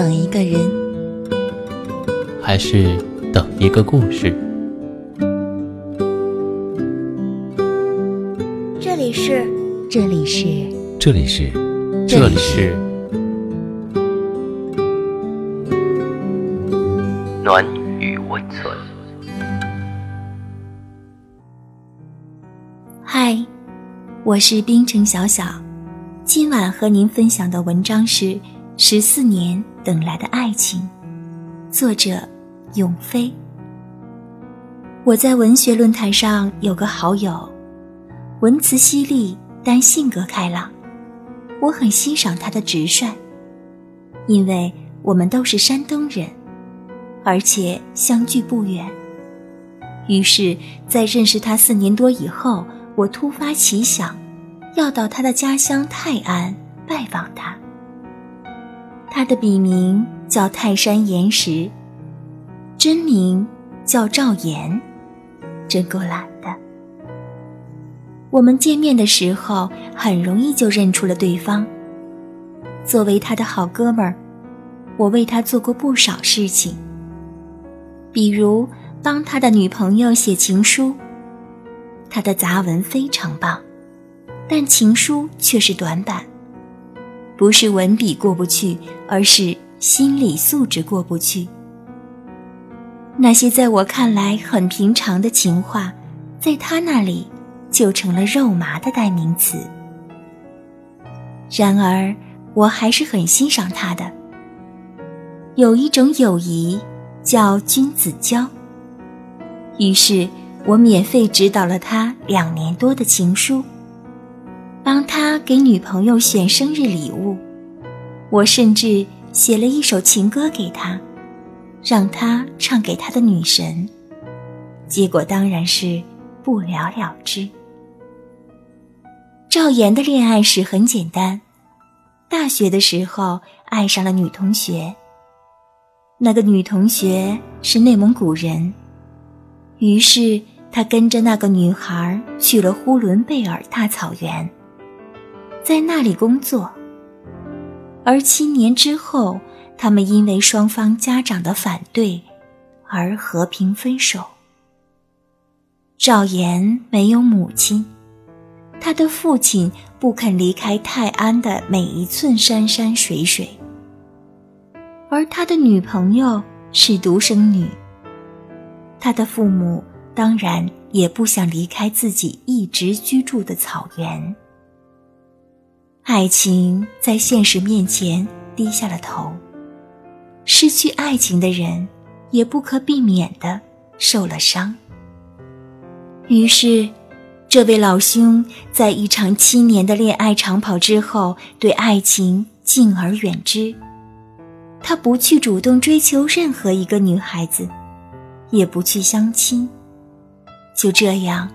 等一个人，还是等一个故事？这里是，这里是，这里是，这里是暖与温存。嗨，我是冰城小小，今晚和您分享的文章是《十四年等来的爱情》，作者永飞。我在文学论坛上有个好友，文辞犀利，但性格开朗，我很欣赏他的直率，因为我们都是山东人，而且相距不远。于是，在认识他四年多以后。我突发奇想，要到他的家乡泰安拜访他。他的笔名叫泰山岩石，真名叫赵岩，真够懒的。我们见面的时候，很容易就认出了对方。作为他的好哥们儿，我为他做过不少事情，比如帮他的女朋友写情书。他的杂文非常棒，但情书却是短板。不是文笔过不去，而是心理素质过不去。那些在我看来很平常的情话，在他那里就成了肉麻的代名词。然而，我还是很欣赏他的。有一种友谊叫君子交。于是。我免费指导了他两年多的情书，帮他给女朋友选生日礼物，我甚至写了一首情歌给他，让他唱给他的女神。结果当然是不了了之。赵岩的恋爱史很简单，大学的时候爱上了女同学，那个女同学是内蒙古人。于是他跟着那个女孩去了呼伦贝尔大草原，在那里工作。而七年之后，他们因为双方家长的反对而和平分手。赵岩没有母亲，他的父亲不肯离开泰安的每一寸山山水水，而他的女朋友是独生女。他的父母当然也不想离开自己一直居住的草原。爱情在现实面前低下了头，失去爱情的人也不可避免的受了伤。于是，这位老兄在一场七年的恋爱长跑之后，对爱情敬而远之。他不去主动追求任何一个女孩子。也不去相亲，就这样，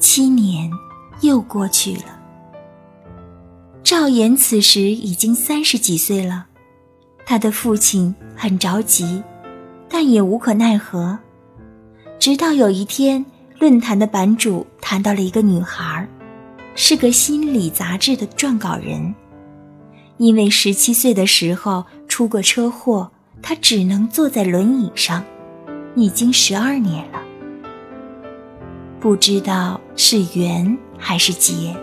七年又过去了。赵岩此时已经三十几岁了，他的父亲很着急，但也无可奈何。直到有一天，论坛的版主谈到了一个女孩，是个心理杂志的撰稿人，因为十七岁的时候出过车祸，她只能坐在轮椅上。已经十二年了，不知道是缘还是劫，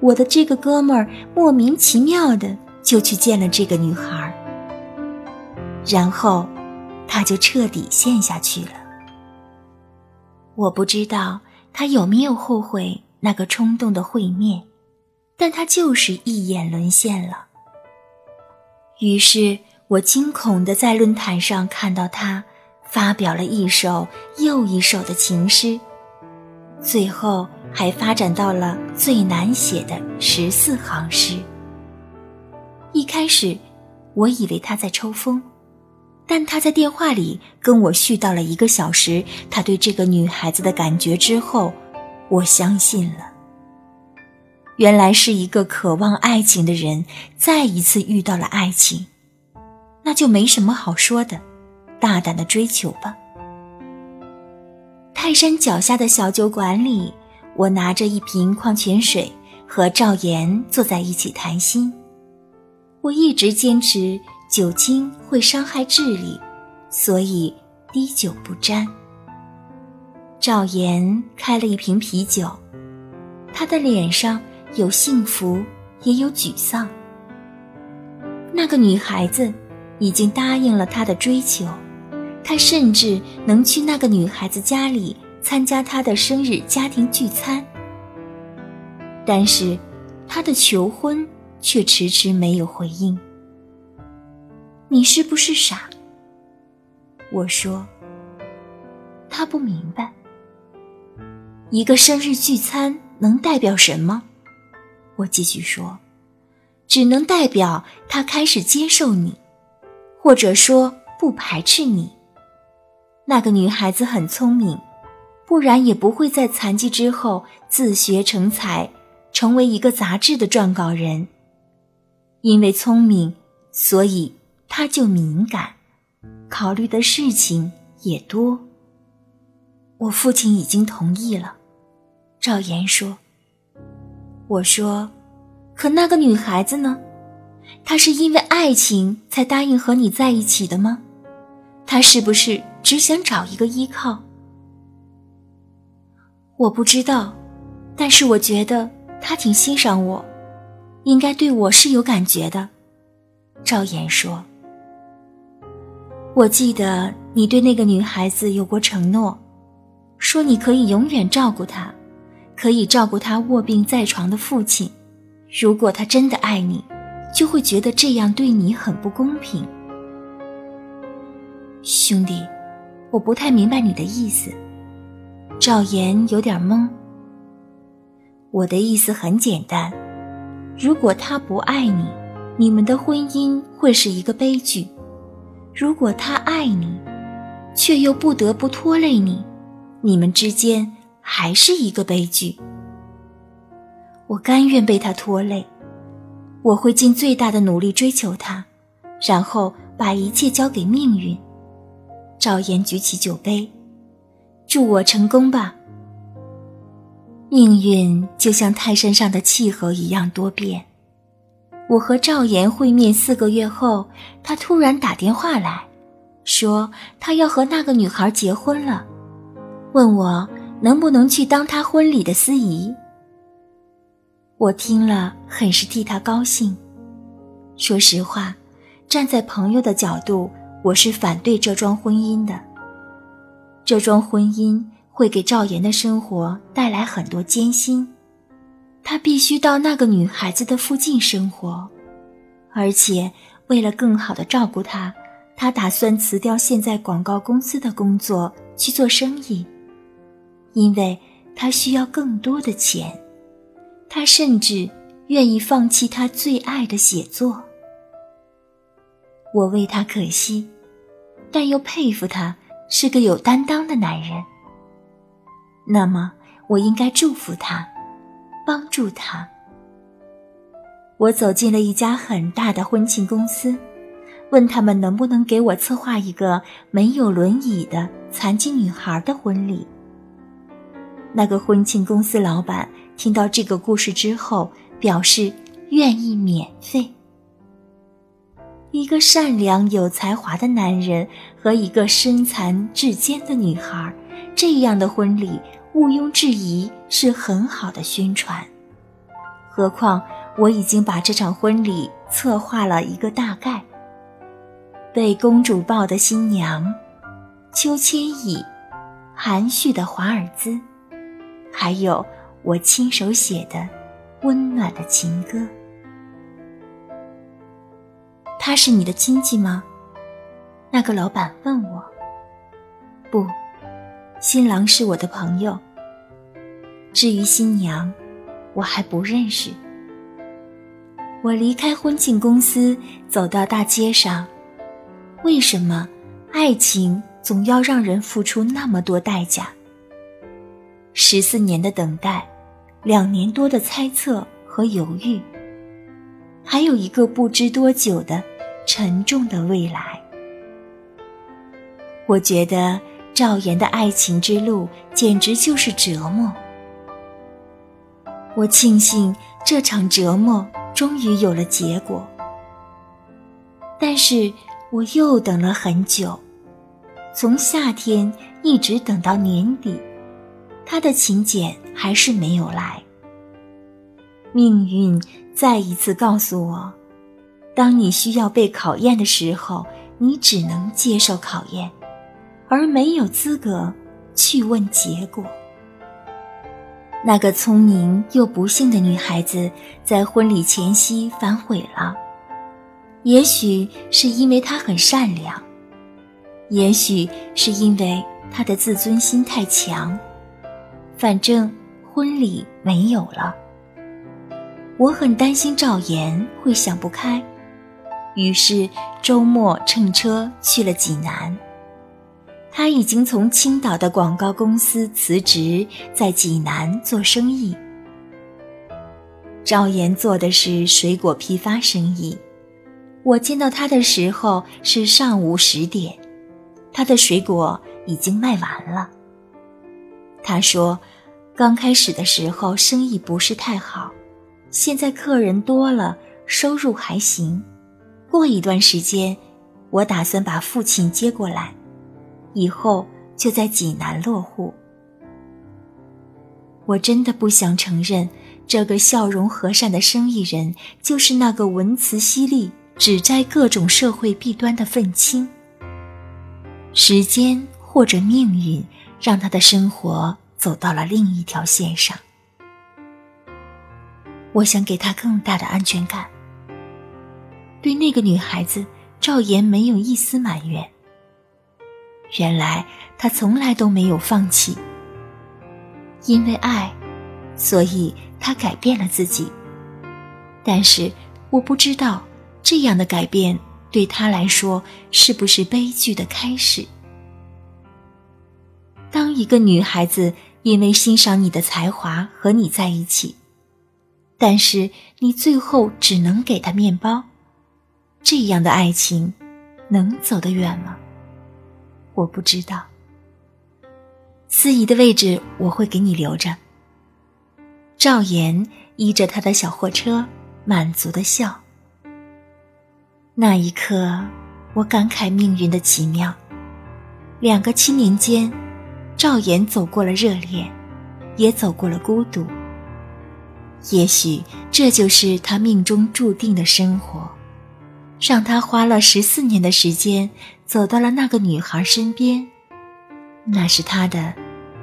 我的这个哥们儿莫名其妙的就去见了这个女孩，然后他就彻底陷下去了。我不知道他有没有后悔那个冲动的会面，但他就是一眼沦陷了。于是我惊恐的在论坛上看到他。发表了一首又一首的情诗，最后还发展到了最难写的十四行诗。一开始，我以为他在抽风，但他在电话里跟我絮叨了一个小时他对这个女孩子的感觉之后，我相信了。原来是一个渴望爱情的人再一次遇到了爱情，那就没什么好说的。大胆的追求吧。泰山脚下的小酒馆里，我拿着一瓶矿泉水，和赵岩坐在一起谈心。我一直坚持酒精会伤害智力，所以滴酒不沾。赵岩开了一瓶啤酒，他的脸上有幸福，也有沮丧。那个女孩子已经答应了他的追求，他甚至能去那个女孩子家里参加他的生日家庭聚餐。但是，他的求婚却迟迟没有回应。你是不是傻？我说。他不明白。一个生日聚餐能代表什么？我继续说，只能代表他开始接受你，或者说不排斥你。那个女孩子很聪明，不然也不会在残疾之后自学成才，成为一个杂志的撰稿人。因为聪明，所以他就敏感，考虑的事情也多。我父亲已经同意了。赵岩说：“我说，可那个女孩子呢？她是因为爱情才答应和你在一起的吗？她是不是只想找一个依靠？我不知道，但是我觉得他挺欣赏我，应该对我是有感觉的。”赵岩说：“我记得你对那个女孩子有过承诺，说你可以永远照顾她。”可以照顾她卧病在床的父亲。如果他真的爱你，就会觉得这样对你很不公平。兄弟，我不太明白你的意思。赵岩有点懵。我的意思很简单：如果他不爱你，你们的婚姻会是一个悲剧；如果他爱你，却又不得不拖累你，你们之间。还是一个悲剧。我甘愿被他拖累，我会尽最大的努力追求他，然后把一切交给命运。赵岩举起酒杯，祝我成功吧。命运就像泰山上的气候一样多变。我和赵岩会面四个月后，他突然打电话来，说他要和那个女孩结婚了，问我。能不能去当他婚礼的司仪？我听了很是替他高兴。说实话，站在朋友的角度，我是反对这桩婚姻的。这桩婚姻会给赵岩的生活带来很多艰辛，他必须到那个女孩子的附近生活，而且为了更好的照顾她，他打算辞掉现在广告公司的工作去做生意。因为他需要更多的钱，他甚至愿意放弃他最爱的写作。我为他可惜，但又佩服他是个有担当的男人。那么，我应该祝福他，帮助他。我走进了一家很大的婚庆公司，问他们能不能给我策划一个没有轮椅的残疾女孩的婚礼。那个婚庆公司老板听到这个故事之后，表示愿意免费。一个善良有才华的男人和一个身残志坚的女孩，这样的婚礼毋庸置疑是很好的宣传。何况我已经把这场婚礼策划了一个大概。被公主抱的新娘，邱千椅，含蓄的华尔兹。还有我亲手写的温暖的情歌。他是你的亲戚吗？那个老板问我。不，新郎是我的朋友。至于新娘，我还不认识。我离开婚庆公司，走到大街上。为什么爱情总要让人付出那么多代价？十四年的等待，两年多的猜测和犹豫，还有一个不知多久的沉重的未来。我觉得赵岩的爱情之路简直就是折磨。我庆幸这场折磨终于有了结果。但是我又等了很久，从夏天一直等到年底，他的请柬还是没有来。命运再一次告诉我，当你需要被考验的时候，你只能接受考验，而没有资格去问结果。那个聪明又不幸的女孩子在婚礼前夕反悔了，也许是因为她很善良，也许是因为她的自尊心太强。反正婚礼没有了，我很担心赵岩会想不开，于是周末乘车去了济南。他已经从青岛的广告公司辞职，在济南做生意。赵岩做的是水果批发生意。我见到他的时候是上午十点，他的水果已经卖完了。他说，刚开始的时候生意不是太好，现在客人多了，收入还行。过一段时间，我打算把父亲接过来。以后就在济南落户。我真的不想承认，这个笑容和善的生意人就是那个文辞犀利、指摘各种社会弊端的愤青。时间或者命运，让他的生活走到了另一条线上。我想给他更大的安全感。对那个女孩子，赵岩没有一丝埋怨。原来他从来都没有放弃。因为爱，所以他改变了自己。但是我不知道这样的改变对他来说是不是悲剧的开始。当一个女孩子因为欣赏你的才华和你在一起，但是你最后只能给她面包，这样的爱情能走得远吗？我不知道，司仪的位置我会给你留着。赵岩依着他的小货车，满足的笑。那一刻，我感慨命运的奇妙。两个七年间，赵岩走过了热恋，也走过了孤独。也许这就是他命中注定的生活。让他花了十四年的时间走到了那个女孩身边，那是他的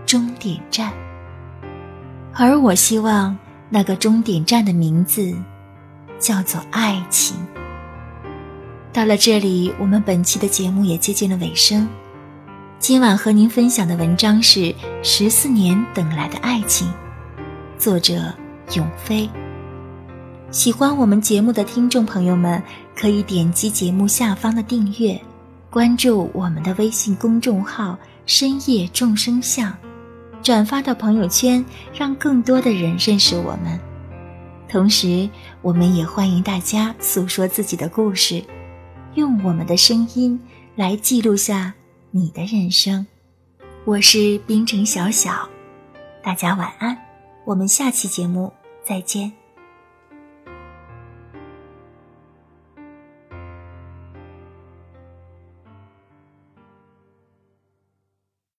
终点站。而我希望那个终点站的名字叫做爱情。到了这里，我们本期的节目也接近了尾声。今晚和您分享的文章是《十四年等来的爱情》，作者永飞。喜欢我们节目的听众朋友们，可以点击节目下方的订阅，关注我们的微信公众号“深夜众生相”，转发到朋友圈，让更多的人认识我们。同时，我们也欢迎大家诉说自己的故事，用我们的声音来记录下你的人生。我是冰城小小，大家晚安，我们下期节目再见。